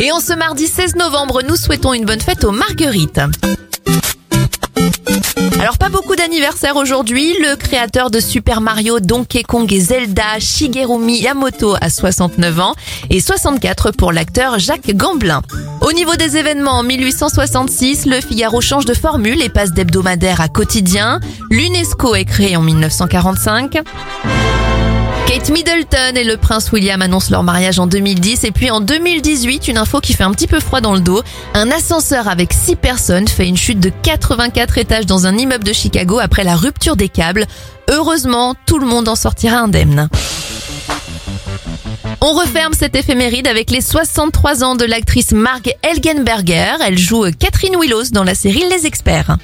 Et en ce mardi 16 novembre, nous souhaitons une bonne fête aux Marguerites. Alors pas beaucoup d'anniversaires aujourd'hui. Le créateur de Super Mario, Donkey Kong et Zelda, Shigeru Miyamoto, a 69 ans et 64 pour l'acteur Jacques Gamblin. Au niveau des événements, en 1866, le Figaro change de formule et passe d'hebdomadaire à quotidien. L'UNESCO est créé en 1945. Kate Middleton et le prince William annoncent leur mariage en 2010 et puis en 2018, une info qui fait un petit peu froid dans le dos. Un ascenseur avec 6 personnes fait une chute de 84 étages dans un immeuble de Chicago après la rupture des câbles. Heureusement, tout le monde en sortira indemne. On referme cette éphéméride avec les 63 ans de l'actrice Marg Elgenberger. Elle joue Catherine Willows dans la série Les Experts.